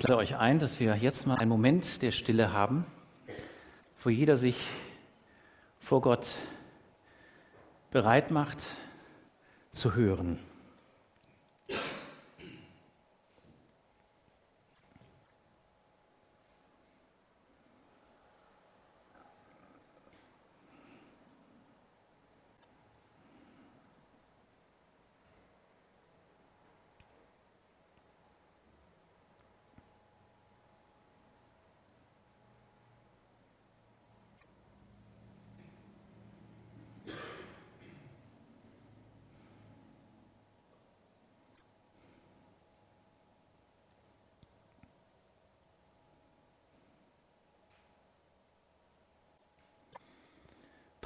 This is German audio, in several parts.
Ich lade euch ein, dass wir jetzt mal einen Moment der Stille haben, wo jeder sich vor Gott bereit macht zu hören.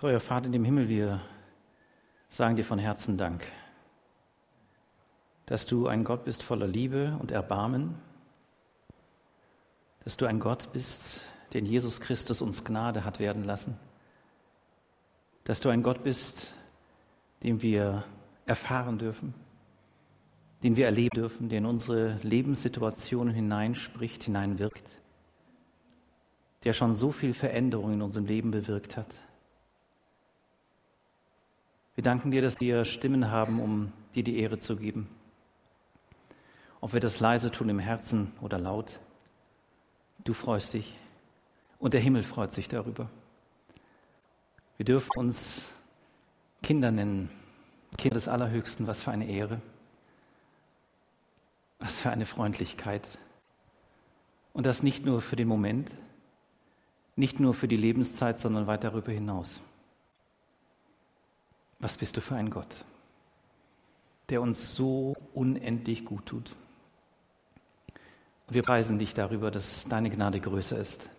Treuer Vater in dem Himmel, wir sagen dir von Herzen Dank, dass du ein Gott bist voller Liebe und Erbarmen, dass du ein Gott bist, der in Jesus Christus uns Gnade hat werden lassen, dass du ein Gott bist, den wir erfahren dürfen, den wir erleben dürfen, der in unsere Lebenssituationen hineinspricht, hineinwirkt, der schon so viel Veränderung in unserem Leben bewirkt hat. Wir danken dir, dass wir Stimmen haben, um dir die Ehre zu geben. Ob wir das leise tun im Herzen oder laut, du freust dich und der Himmel freut sich darüber. Wir dürfen uns Kinder nennen, Kinder des Allerhöchsten, was für eine Ehre, was für eine Freundlichkeit. Und das nicht nur für den Moment, nicht nur für die Lebenszeit, sondern weit darüber hinaus. Was bist du für ein Gott, der uns so unendlich gut tut? Und wir preisen dich darüber, dass deine Gnade größer ist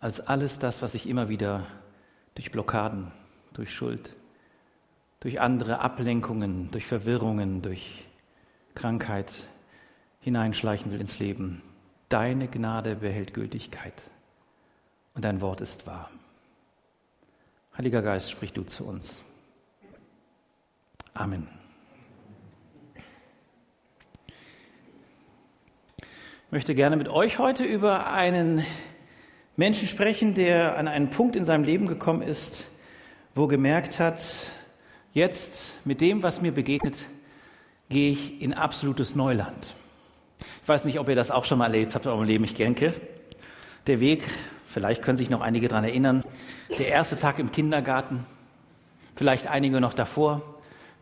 als alles das, was sich immer wieder durch Blockaden, durch Schuld, durch andere Ablenkungen, durch Verwirrungen, durch Krankheit hineinschleichen will ins Leben. Deine Gnade behält Gültigkeit und dein Wort ist wahr. Heiliger Geist, sprich du zu uns. Amen. Ich möchte gerne mit euch heute über einen Menschen sprechen, der an einen Punkt in seinem Leben gekommen ist, wo gemerkt hat, jetzt mit dem, was mir begegnet, gehe ich in absolutes Neuland. Ich weiß nicht, ob ihr das auch schon mal erlebt habt in eurem Leben, ich denke. Der Weg, vielleicht können sich noch einige daran erinnern, der erste Tag im Kindergarten, vielleicht einige noch davor,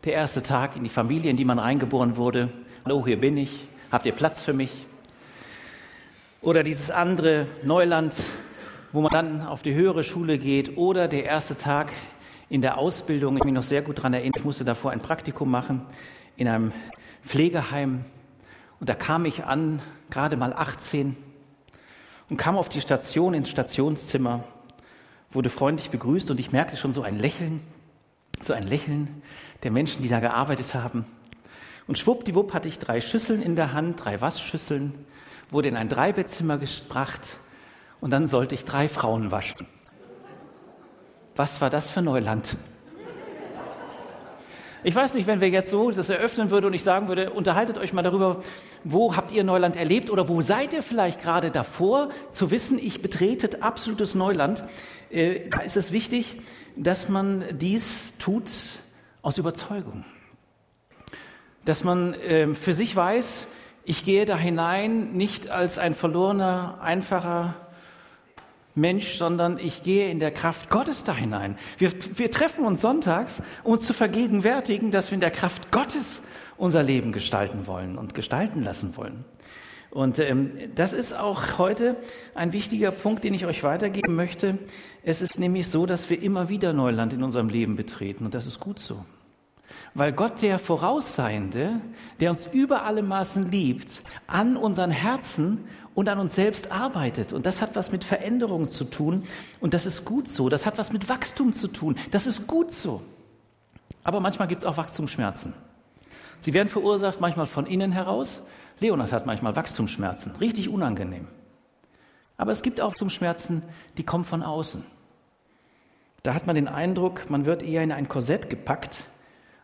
der erste Tag in die Familie, in die man reingeboren wurde. Hallo, hier bin ich. Habt ihr Platz für mich? Oder dieses andere Neuland, wo man dann auf die höhere Schule geht. Oder der erste Tag in der Ausbildung. Ich mich noch sehr gut daran erinnern. Ich musste davor ein Praktikum machen in einem Pflegeheim. Und da kam ich an, gerade mal 18, und kam auf die Station ins Stationszimmer, wurde freundlich begrüßt und ich merkte schon so ein Lächeln, so ein Lächeln der Menschen, die da gearbeitet haben. Und schwuppdiwupp hatte ich drei Schüsseln in der Hand, drei Waschschüsseln, wurde in ein Dreibettzimmer gebracht und dann sollte ich drei Frauen waschen. Was war das für Neuland? Ich weiß nicht, wenn wir jetzt so das eröffnen würden und ich sagen würde, unterhaltet euch mal darüber, wo habt ihr Neuland erlebt oder wo seid ihr vielleicht gerade davor, zu wissen, ich betrete absolutes Neuland. Äh, da ist es wichtig, dass man dies tut aus Überzeugung. Dass man äh, für sich weiß, ich gehe da hinein nicht als ein verlorener, einfacher Mensch, sondern ich gehe in der Kraft Gottes da hinein. Wir, wir treffen uns sonntags, um uns zu vergegenwärtigen, dass wir in der Kraft Gottes unser Leben gestalten wollen und gestalten lassen wollen. Und ähm, das ist auch heute ein wichtiger Punkt, den ich euch weitergeben möchte. Es ist nämlich so, dass wir immer wieder Neuland in unserem Leben betreten und das ist gut so. Weil Gott, der Vorausseiende, der uns über alle Maßen liebt, an unseren Herzen und an uns selbst arbeitet. Und das hat was mit Veränderung zu tun. Und das ist gut so. Das hat was mit Wachstum zu tun. Das ist gut so. Aber manchmal gibt es auch Wachstumsschmerzen. Sie werden verursacht manchmal von innen heraus Leonard hat manchmal Wachstumsschmerzen, richtig unangenehm. Aber es gibt auch Wachstumsschmerzen, die kommen von außen. Da hat man den Eindruck, man wird eher in ein Korsett gepackt,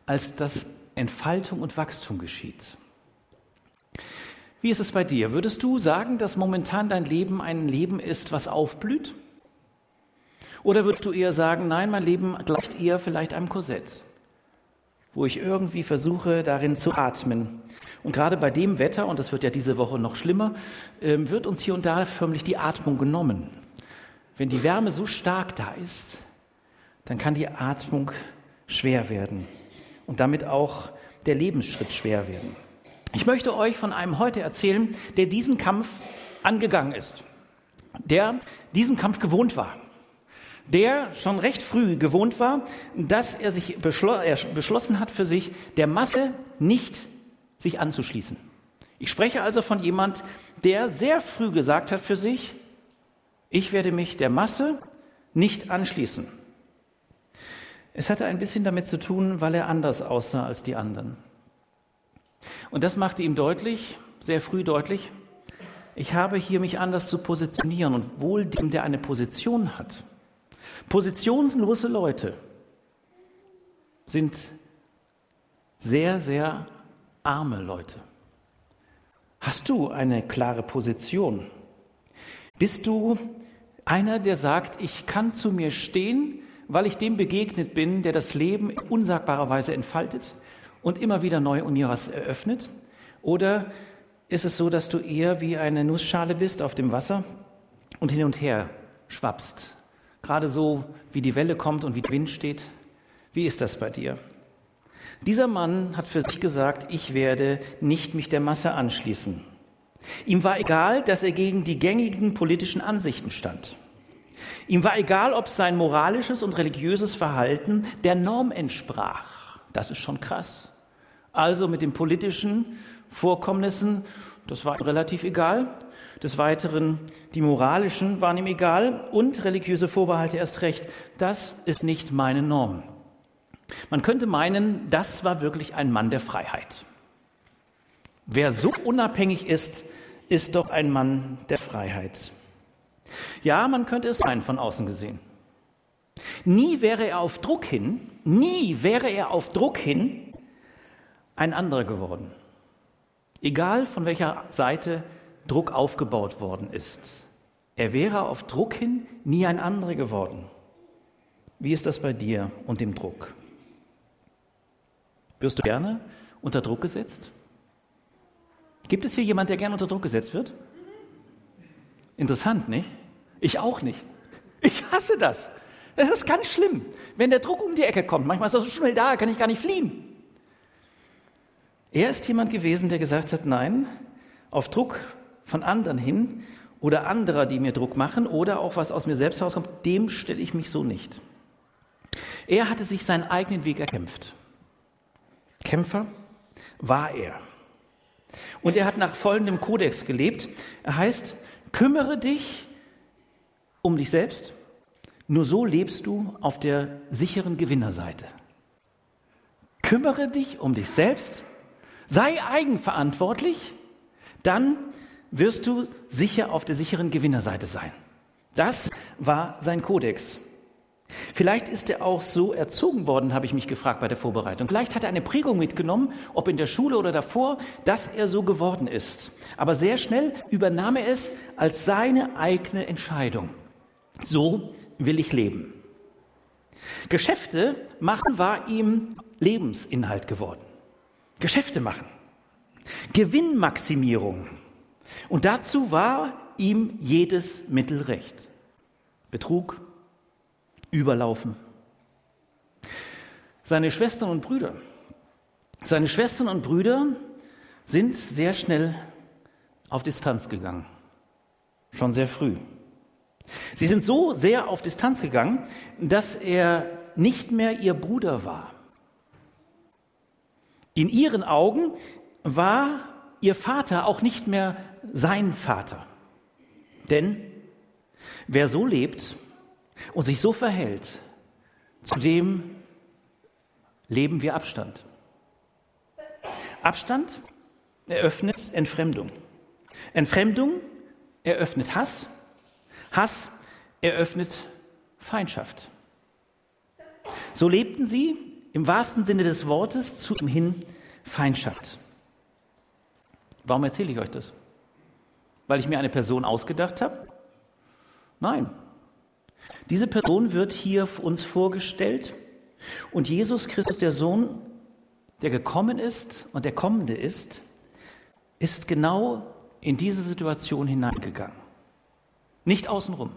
als dass Entfaltung und Wachstum geschieht. Wie ist es bei dir? Würdest du sagen, dass momentan dein Leben ein Leben ist, was aufblüht? Oder würdest du eher sagen, nein, mein Leben gleicht eher vielleicht einem Korsett, wo ich irgendwie versuche, darin zu atmen? Und gerade bei dem Wetter, und das wird ja diese Woche noch schlimmer, ähm, wird uns hier und da förmlich die Atmung genommen. Wenn die Wärme so stark da ist, dann kann die Atmung schwer werden und damit auch der Lebensschritt schwer werden. Ich möchte euch von einem heute erzählen, der diesen Kampf angegangen ist, der diesem Kampf gewohnt war, der schon recht früh gewohnt war, dass er sich beschlo er beschlossen hat für sich, der Masse nicht sich anzuschließen. Ich spreche also von jemand, der sehr früh gesagt hat für sich, ich werde mich der Masse nicht anschließen. Es hatte ein bisschen damit zu tun, weil er anders aussah als die anderen. Und das machte ihm deutlich, sehr früh deutlich, ich habe hier mich anders zu positionieren und wohl dem, der eine Position hat. Positionslose Leute sind sehr, sehr arme Leute. Hast du eine klare Position? Bist du einer, der sagt, ich kann zu mir stehen, weil ich dem begegnet bin, der das Leben in unsagbarer Weise entfaltet und immer wieder neu und mir was eröffnet? Oder ist es so, dass du eher wie eine Nussschale bist auf dem Wasser und hin und her schwappst? Gerade so, wie die Welle kommt und wie der Wind steht. Wie ist das bei dir? Dieser Mann hat für sich gesagt, ich werde nicht mich der Masse anschließen. Ihm war egal, dass er gegen die gängigen politischen Ansichten stand. Ihm war egal, ob sein moralisches und religiöses Verhalten der Norm entsprach. Das ist schon krass. Also mit den politischen Vorkommnissen, das war ihm relativ egal. Des Weiteren, die moralischen waren ihm egal und religiöse Vorbehalte erst recht. Das ist nicht meine Norm. Man könnte meinen, das war wirklich ein Mann der Freiheit. Wer so unabhängig ist, ist doch ein Mann der Freiheit. Ja, man könnte es meinen von außen gesehen. Nie wäre er auf Druck hin, nie wäre er auf Druck hin ein anderer geworden. Egal von welcher Seite Druck aufgebaut worden ist. Er wäre auf Druck hin nie ein anderer geworden. Wie ist das bei dir und dem Druck? Wirst du gerne unter Druck gesetzt? Gibt es hier jemand, der gerne unter Druck gesetzt wird? Interessant, nicht? Ich auch nicht. Ich hasse das. Es ist ganz schlimm, wenn der Druck um die Ecke kommt. Manchmal ist er so schnell da, kann ich gar nicht fliehen. Er ist jemand gewesen, der gesagt hat, nein, auf Druck von anderen hin oder anderer, die mir Druck machen oder auch was aus mir selbst herauskommt, dem stelle ich mich so nicht. Er hatte sich seinen eigenen Weg erkämpft. Kämpfer war er. Und er hat nach folgendem Kodex gelebt. Er heißt, kümmere dich um dich selbst, nur so lebst du auf der sicheren Gewinnerseite. Kümmere dich um dich selbst, sei eigenverantwortlich, dann wirst du sicher auf der sicheren Gewinnerseite sein. Das war sein Kodex. Vielleicht ist er auch so erzogen worden, habe ich mich gefragt bei der Vorbereitung. Vielleicht hat er eine Prägung mitgenommen, ob in der Schule oder davor, dass er so geworden ist. Aber sehr schnell übernahm er es als seine eigene Entscheidung. So will ich leben. Geschäfte machen war ihm Lebensinhalt geworden. Geschäfte machen. Gewinnmaximierung. Und dazu war ihm jedes Mittel recht. Betrug, Überlaufen. Seine Schwestern und Brüder. Seine Schwestern und Brüder sind sehr schnell auf Distanz gegangen. Schon sehr früh. Sie sind so sehr auf Distanz gegangen, dass er nicht mehr ihr Bruder war. In ihren Augen war ihr Vater auch nicht mehr sein Vater. Denn wer so lebt und sich so verhält, zu dem leben wir Abstand. Abstand eröffnet Entfremdung. Entfremdung eröffnet Hass. Hass eröffnet Feindschaft. So lebten sie im wahrsten Sinne des Wortes zu ihm hin Feindschaft. Warum erzähle ich euch das? Weil ich mir eine Person ausgedacht habe? Nein. Diese Person wird hier uns vorgestellt und Jesus Christus, der Sohn, der gekommen ist und der kommende ist, ist genau in diese Situation hineingegangen. Nicht außenrum.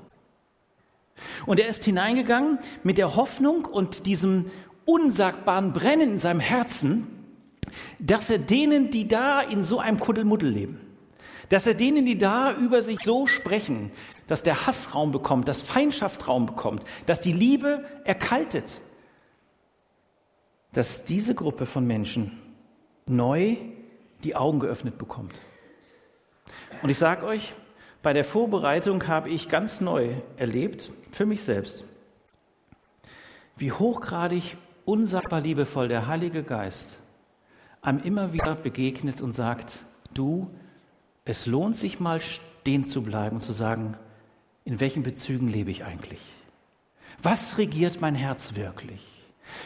Und er ist hineingegangen mit der Hoffnung und diesem unsagbaren Brennen in seinem Herzen, dass er denen, die da in so einem Kuddelmuddel leben, dass er denen, die da über sich so sprechen, dass der Hass Raum bekommt, dass Feindschaft Raum bekommt, dass die Liebe erkaltet, dass diese Gruppe von Menschen neu die Augen geöffnet bekommt. Und ich sage euch, bei der Vorbereitung habe ich ganz neu erlebt, für mich selbst, wie hochgradig unsagbar liebevoll der Heilige Geist einem immer wieder begegnet und sagt, du, es lohnt sich mal stehen zu bleiben und zu sagen, in welchen Bezügen lebe ich eigentlich? Was regiert mein Herz wirklich?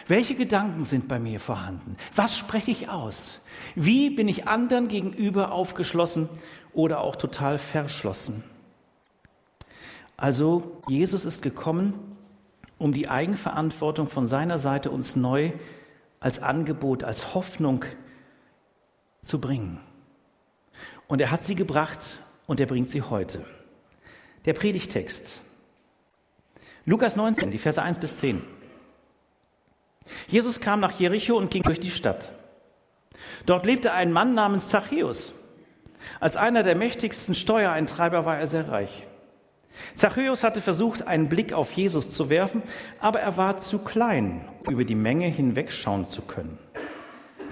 Welche Gedanken sind bei mir vorhanden? Was spreche ich aus? Wie bin ich anderen gegenüber aufgeschlossen oder auch total verschlossen? Also Jesus ist gekommen, um die Eigenverantwortung von seiner Seite uns neu als Angebot, als Hoffnung zu bringen. Und er hat sie gebracht und er bringt sie heute. Der Predigtext. Lukas 19, die Verse 1 bis 10. Jesus kam nach Jericho und ging durch die Stadt. Dort lebte ein Mann namens Zachäus. Als einer der mächtigsten Steuereintreiber war er sehr reich. Zachäus hatte versucht, einen Blick auf Jesus zu werfen, aber er war zu klein, um über die Menge hinwegschauen zu können.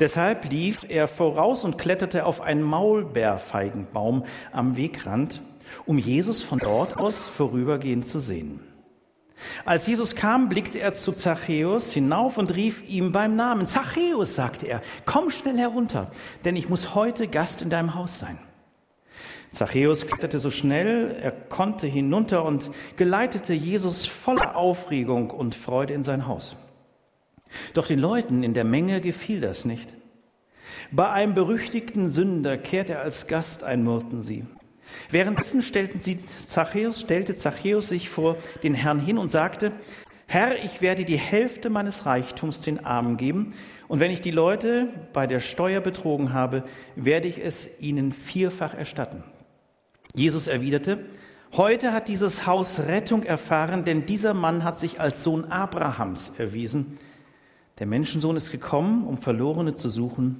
Deshalb lief er voraus und kletterte auf einen Maulbeerfeigenbaum am Wegrand, um Jesus von dort aus vorübergehend zu sehen. Als Jesus kam, blickte er zu Zachäus hinauf und rief ihm beim Namen. Zachäus, sagte er, komm schnell herunter, denn ich muss heute Gast in deinem Haus sein. Zachäus kletterte so schnell er konnte hinunter und geleitete Jesus voller Aufregung und Freude in sein Haus. Doch den Leuten in der Menge gefiel das nicht. Bei einem berüchtigten Sünder kehrte er als Gast ein, murrten sie. Währenddessen stellten sie Zachäus, stellte Zachäus sich vor den Herrn hin und sagte, Herr, ich werde die Hälfte meines Reichtums den Armen geben, und wenn ich die Leute bei der Steuer betrogen habe, werde ich es ihnen vierfach erstatten. Jesus erwiderte, heute hat dieses Haus Rettung erfahren, denn dieser Mann hat sich als Sohn Abrahams erwiesen. Der Menschensohn ist gekommen, um Verlorene zu suchen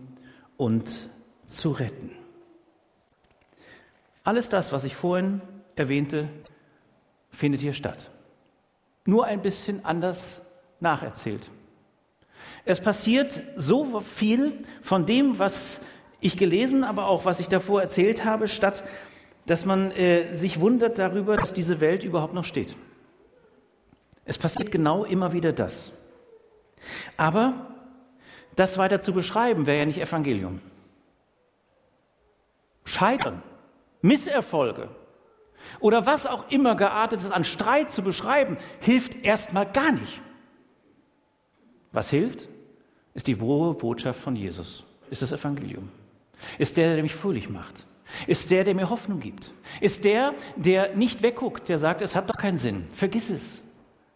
und zu retten. Alles das, was ich vorhin erwähnte, findet hier statt. Nur ein bisschen anders nacherzählt. Es passiert so viel von dem, was ich gelesen, aber auch was ich davor erzählt habe, statt dass man äh, sich wundert darüber, dass diese Welt überhaupt noch steht. Es passiert genau immer wieder das. Aber das weiter zu beschreiben, wäre ja nicht Evangelium. Scheitern, Misserfolge oder was auch immer geartetes an Streit zu beschreiben, hilft erstmal gar nicht. Was hilft, ist die frohe Botschaft von Jesus, ist das Evangelium. Ist der, der mich fröhlich macht. Ist der, der mir Hoffnung gibt. Ist der, der nicht wegguckt, der sagt, es hat doch keinen Sinn. Vergiss es.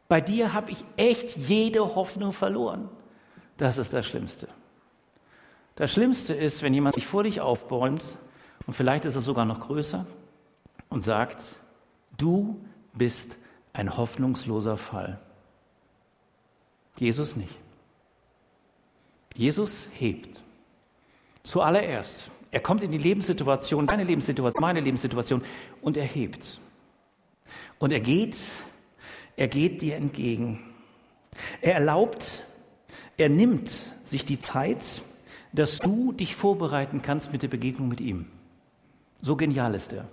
Bei dir habe ich echt jede Hoffnung verloren. Das ist das Schlimmste. Das Schlimmste ist, wenn jemand sich vor dich aufbäumt, und vielleicht ist es sogar noch größer, und sagt, du bist ein hoffnungsloser Fall. Jesus nicht. Jesus hebt. Zuallererst er kommt in die Lebenssituation, deine Lebenssituation, meine Lebenssituation und er hebt. Und er geht, er geht dir entgegen. Er erlaubt, er nimmt sich die Zeit, dass du dich vorbereiten kannst mit der Begegnung mit ihm. So genial ist er.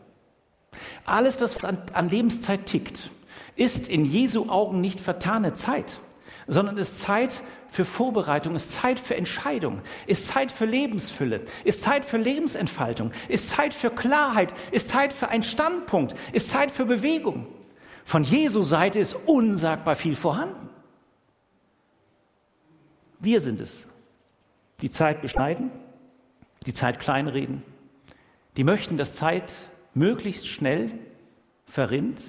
Alles, das an, an Lebenszeit tickt, ist in Jesu Augen nicht vertane Zeit, sondern ist Zeit für Vorbereitung, ist Zeit für Entscheidung, ist Zeit für Lebensfülle, ist Zeit für Lebensentfaltung, ist Zeit für Klarheit, ist Zeit für einen Standpunkt, ist Zeit für Bewegung. Von Jesu Seite ist unsagbar viel vorhanden. Wir sind es, die Zeit beschneiden, die Zeit kleinreden, Die möchten, dass Zeit möglichst schnell verrinnt,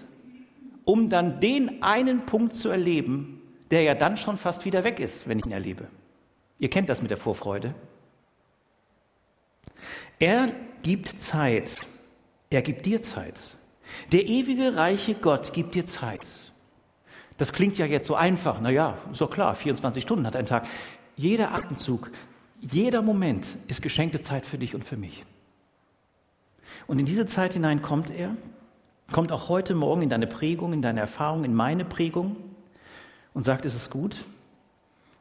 um dann den einen Punkt zu erleben, der ja dann schon fast wieder weg ist, wenn ich ihn erlebe. Ihr kennt das mit der Vorfreude. Er gibt Zeit. Er gibt dir Zeit. Der ewige, reiche Gott gibt dir Zeit. Das klingt ja jetzt so einfach. Naja, ist doch klar, 24 Stunden hat ein Tag. Jeder Atemzug, jeder Moment ist geschenkte Zeit für dich und für mich. Und in diese Zeit hinein kommt er, kommt auch heute Morgen in deine Prägung, in deine Erfahrung, in meine Prägung und sagt, es ist gut,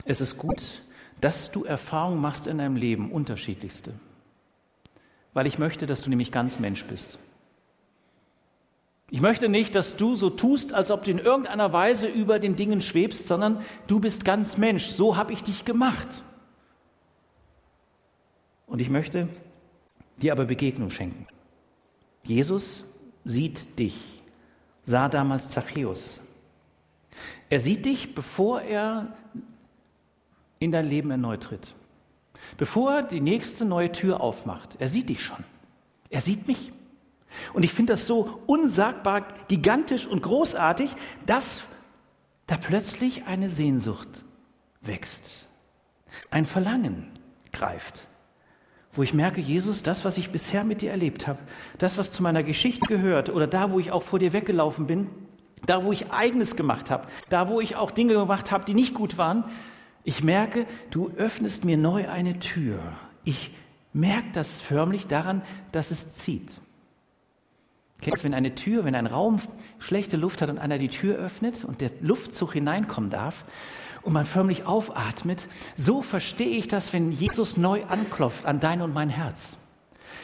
es ist gut, dass du Erfahrungen machst in deinem Leben, unterschiedlichste. Weil ich möchte, dass du nämlich ganz Mensch bist. Ich möchte nicht, dass du so tust, als ob du in irgendeiner Weise über den Dingen schwebst, sondern du bist ganz Mensch. So habe ich dich gemacht. Und ich möchte dir aber Begegnung schenken. Jesus sieht dich, sah damals Zachäus. Er sieht dich, bevor er in dein Leben erneut tritt. Bevor er die nächste neue Tür aufmacht. Er sieht dich schon. Er sieht mich. Und ich finde das so unsagbar gigantisch und großartig, dass da plötzlich eine Sehnsucht wächst. Ein Verlangen greift wo ich merke, Jesus, das, was ich bisher mit dir erlebt habe, das, was zu meiner Geschichte gehört oder da, wo ich auch vor dir weggelaufen bin, da, wo ich eigenes gemacht habe, da, wo ich auch Dinge gemacht habe, die nicht gut waren, ich merke, du öffnest mir neu eine Tür. Ich merke das förmlich daran, dass es zieht. Kennst du, wenn eine Tür, wenn ein Raum schlechte Luft hat und einer die Tür öffnet und der Luftzug hineinkommen darf, und man förmlich aufatmet, so verstehe ich das, wenn Jesus neu anklopft an dein und mein Herz.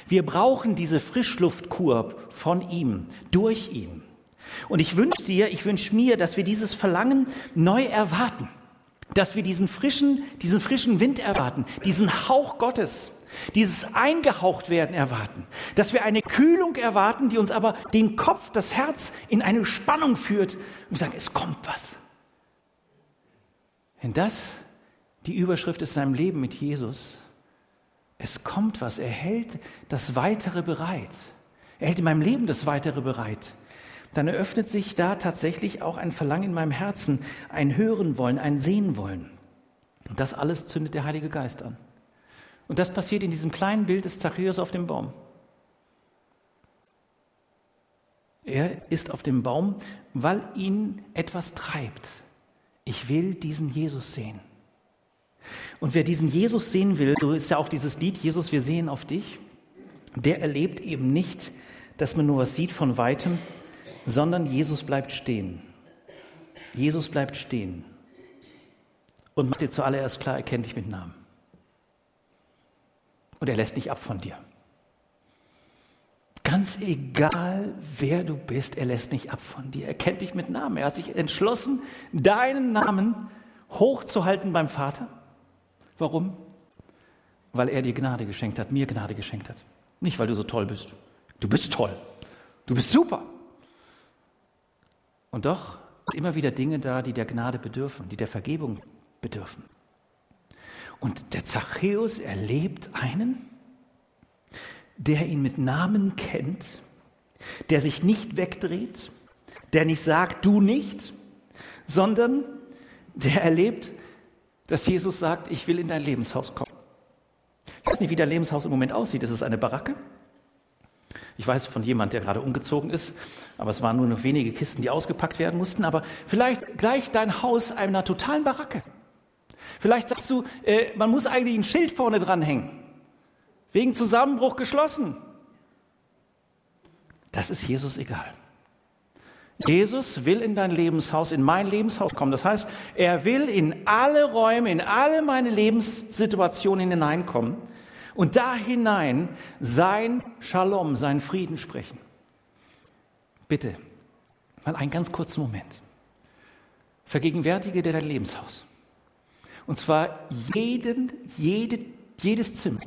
Wir brauchen diese Frischluftkur von ihm, durch ihn. Und ich wünsche dir, ich wünsche mir, dass wir dieses Verlangen neu erwarten, dass wir diesen frischen, diesen frischen Wind erwarten, diesen Hauch Gottes, dieses eingehaucht werden erwarten, dass wir eine Kühlung erwarten, die uns aber den Kopf, das Herz in eine Spannung führt und sagen, es kommt was. Wenn das die Überschrift ist seinem Leben mit Jesus, es kommt was, er hält das Weitere bereit. Er hält in meinem Leben das Weitere bereit. Dann eröffnet sich da tatsächlich auch ein Verlangen in meinem Herzen, ein Hören wollen, ein Sehen wollen. Und das alles zündet der Heilige Geist an. Und das passiert in diesem kleinen Bild des Zachäus auf dem Baum. Er ist auf dem Baum, weil ihn etwas treibt. Ich will diesen Jesus sehen. Und wer diesen Jesus sehen will, so ist ja auch dieses Lied, Jesus, wir sehen auf dich, der erlebt eben nicht, dass man nur was sieht von weitem, sondern Jesus bleibt stehen. Jesus bleibt stehen und macht dir zuallererst klar, er kennt dich mit Namen. Und er lässt nicht ab von dir. Ganz egal, wer du bist, er lässt nicht ab von dir. Er kennt dich mit Namen. Er hat sich entschlossen, deinen Namen hochzuhalten beim Vater. Warum? Weil er dir Gnade geschenkt hat, mir Gnade geschenkt hat. Nicht, weil du so toll bist. Du bist toll. Du bist super. Und doch immer wieder Dinge da, die der Gnade bedürfen, die der Vergebung bedürfen. Und der Zachäus erlebt einen, der ihn mit Namen kennt, der sich nicht wegdreht, der nicht sagt, du nicht, sondern der erlebt, dass Jesus sagt, ich will in dein Lebenshaus kommen. Ich weiß nicht, wie dein Lebenshaus im Moment aussieht. Ist es eine Baracke? Ich weiß von jemand, der gerade umgezogen ist, aber es waren nur noch wenige Kisten, die ausgepackt werden mussten. Aber vielleicht gleicht dein Haus einer totalen Baracke. Vielleicht sagst du, äh, man muss eigentlich ein Schild vorne dranhängen. Wegen Zusammenbruch geschlossen. Das ist Jesus egal. Jesus will in dein Lebenshaus, in mein Lebenshaus kommen. Das heißt, er will in alle Räume, in alle meine Lebenssituationen hineinkommen und da hinein sein Shalom, seinen Frieden sprechen. Bitte, mal einen ganz kurzen Moment. Vergegenwärtige dir dein Lebenshaus. Und zwar jeden, jede, jedes Zimmer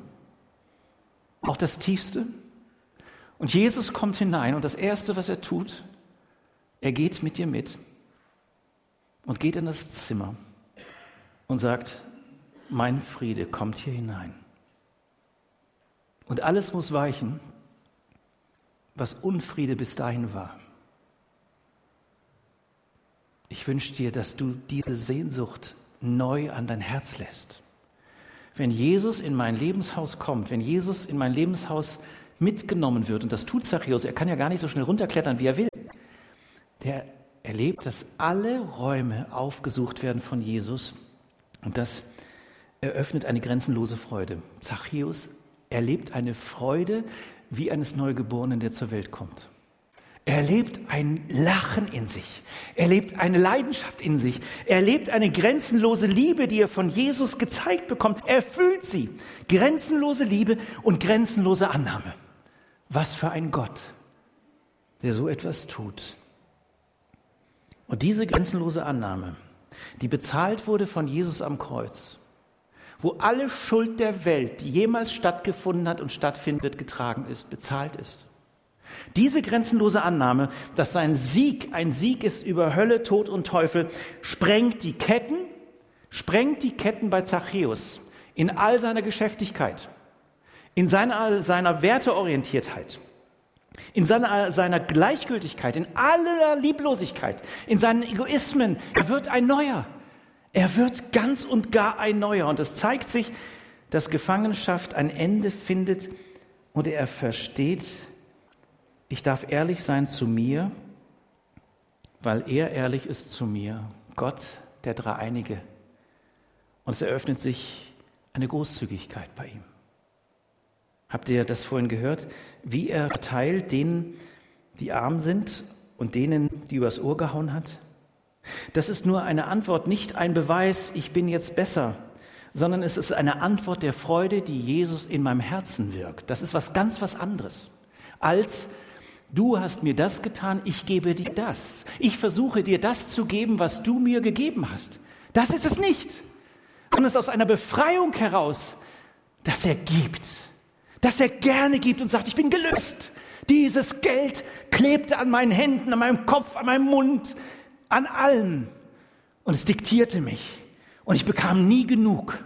auch das Tiefste. Und Jesus kommt hinein und das Erste, was er tut, er geht mit dir mit und geht in das Zimmer und sagt, mein Friede kommt hier hinein. Und alles muss weichen was Unfriede bis dahin war. Ich wünsche dir, dass du diese Sehnsucht neu an dein Herz lässt. Wenn Jesus in mein Lebenshaus kommt, wenn Jesus in mein Lebenshaus mitgenommen wird, und das tut Zachäus, er kann ja gar nicht so schnell runterklettern, wie er will, der erlebt, dass alle Räume aufgesucht werden von Jesus und das eröffnet eine grenzenlose Freude. Zachäus erlebt eine Freude wie eines Neugeborenen, der zur Welt kommt. Er lebt ein Lachen in sich. Er lebt eine Leidenschaft in sich. Er lebt eine grenzenlose Liebe, die er von Jesus gezeigt bekommt. Er fühlt sie. Grenzenlose Liebe und grenzenlose Annahme. Was für ein Gott, der so etwas tut. Und diese grenzenlose Annahme, die bezahlt wurde von Jesus am Kreuz, wo alle Schuld der Welt, die jemals stattgefunden hat und stattfindet, getragen ist, bezahlt ist. Diese grenzenlose Annahme, dass sein Sieg ein Sieg ist über Hölle, Tod und Teufel, sprengt die Ketten, sprengt die Ketten bei Zachäus in all seiner Geschäftigkeit, in seiner, seiner Werteorientiertheit, in seiner, seiner Gleichgültigkeit, in aller Lieblosigkeit, in seinen Egoismen. Er wird ein Neuer. Er wird ganz und gar ein Neuer. Und es zeigt sich, dass Gefangenschaft ein Ende findet und er versteht, ich darf ehrlich sein zu mir, weil er ehrlich ist zu mir. Gott, der Dreieinige. Und es eröffnet sich eine Großzügigkeit bei ihm. Habt ihr das vorhin gehört? Wie er verteilt denen, die arm sind und denen, die übers Ohr gehauen hat? Das ist nur eine Antwort, nicht ein Beweis, ich bin jetzt besser, sondern es ist eine Antwort der Freude, die Jesus in meinem Herzen wirkt. Das ist was ganz was anderes, als du hast mir das getan, ich gebe dir das. Ich versuche dir das zu geben, was du mir gegeben hast. Das ist es nicht, sondern es ist aus einer Befreiung heraus, dass er gibt dass er gerne gibt und sagt, ich bin gelöst. Dieses Geld klebte an meinen Händen, an meinem Kopf, an meinem Mund, an allem. Und es diktierte mich. Und ich bekam nie genug.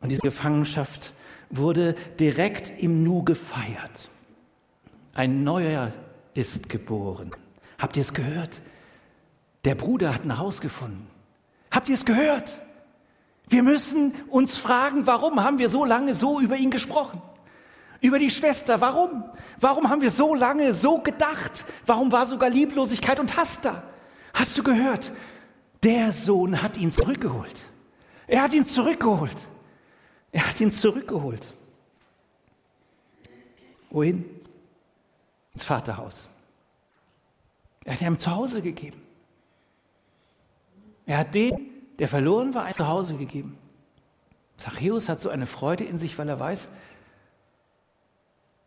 Und diese Gefangenschaft wurde direkt im Nu gefeiert. Ein neuer ist geboren. Habt ihr es gehört? Der Bruder hat ein Haus gefunden. Habt ihr es gehört? Wir müssen uns fragen, warum haben wir so lange so über ihn gesprochen? Über die Schwester, warum? Warum haben wir so lange so gedacht? Warum war sogar Lieblosigkeit und Hass da? Hast du gehört? Der Sohn hat ihn zurückgeholt. Er hat ihn zurückgeholt. Er hat ihn zurückgeholt. Wohin? Ins Vaterhaus. Er hat ihm zu Hause gegeben. Er hat den der verloren war, ein Zuhause gegeben. Zachäus hat so eine Freude in sich, weil er weiß,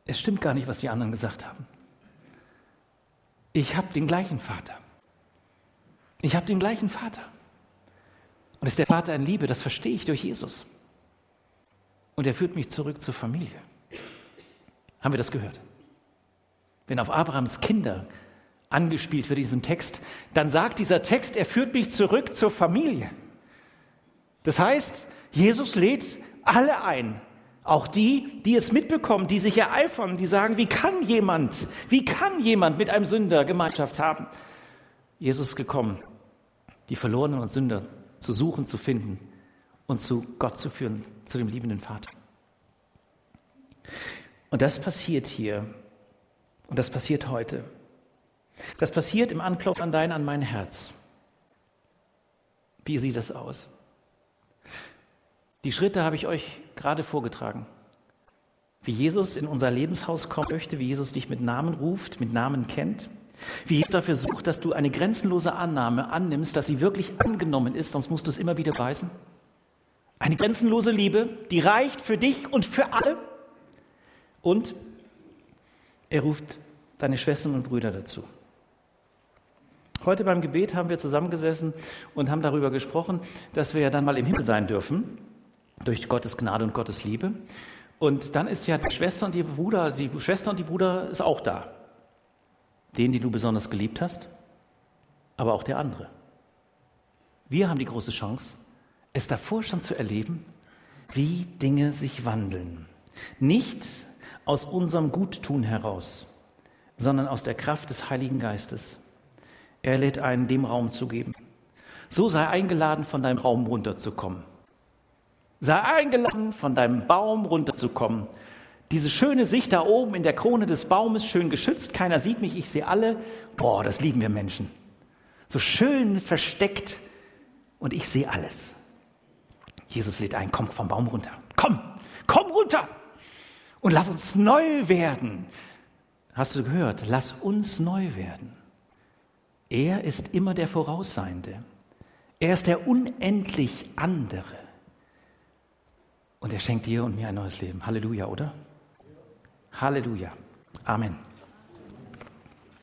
es stimmt gar nicht, was die anderen gesagt haben. Ich habe den gleichen Vater. Ich habe den gleichen Vater. Und ist der Vater in Liebe, das verstehe ich durch Jesus. Und er führt mich zurück zur Familie. Haben wir das gehört? Wenn auf Abrahams Kinder angespielt wird in diesem Text, dann sagt dieser Text, er führt mich zurück zur Familie. Das heißt, Jesus lädt alle ein, auch die, die es mitbekommen, die sich ereifern, die sagen, wie kann jemand, wie kann jemand mit einem Sünder Gemeinschaft haben? Jesus ist gekommen, die Verlorenen und Sünder zu suchen, zu finden und zu Gott zu führen, zu dem liebenden Vater. Und das passiert hier und das passiert heute. Das passiert im Anklopfen an dein, an mein Herz. Wie sieht das aus? Die Schritte habe ich euch gerade vorgetragen. Wie Jesus in unser Lebenshaus kommen möchte, wie Jesus dich mit Namen ruft, mit Namen kennt. Wie Jesus dafür sucht, dass du eine grenzenlose Annahme annimmst, dass sie wirklich angenommen ist, sonst musst du es immer wieder beißen. Eine grenzenlose Liebe, die reicht für dich und für alle. Und er ruft deine Schwestern und Brüder dazu. Heute beim Gebet haben wir zusammengesessen und haben darüber gesprochen, dass wir ja dann mal im Himmel sein dürfen, durch Gottes Gnade und Gottes Liebe. Und dann ist ja die Schwester und die Bruder, die Schwester und die Bruder ist auch da. Den, die du besonders geliebt hast, aber auch der andere. Wir haben die große Chance, es davor schon zu erleben, wie Dinge sich wandeln. Nicht aus unserem Guttun heraus, sondern aus der Kraft des Heiligen Geistes. Er lädt ein, dem Raum zu geben. So sei eingeladen, von deinem Raum runterzukommen. Sei eingeladen, von deinem Baum runterzukommen. Diese schöne Sicht da oben in der Krone des Baumes, schön geschützt, keiner sieht mich, ich sehe alle. Boah, das lieben wir Menschen. So schön versteckt und ich sehe alles. Jesus lädt ein, komm vom Baum runter. Komm, komm runter und lass uns neu werden. Hast du gehört? Lass uns neu werden. Er ist immer der Vorausseiende. Er ist der unendlich andere. Und er schenkt dir und mir ein neues Leben. Halleluja, oder? Halleluja. Amen.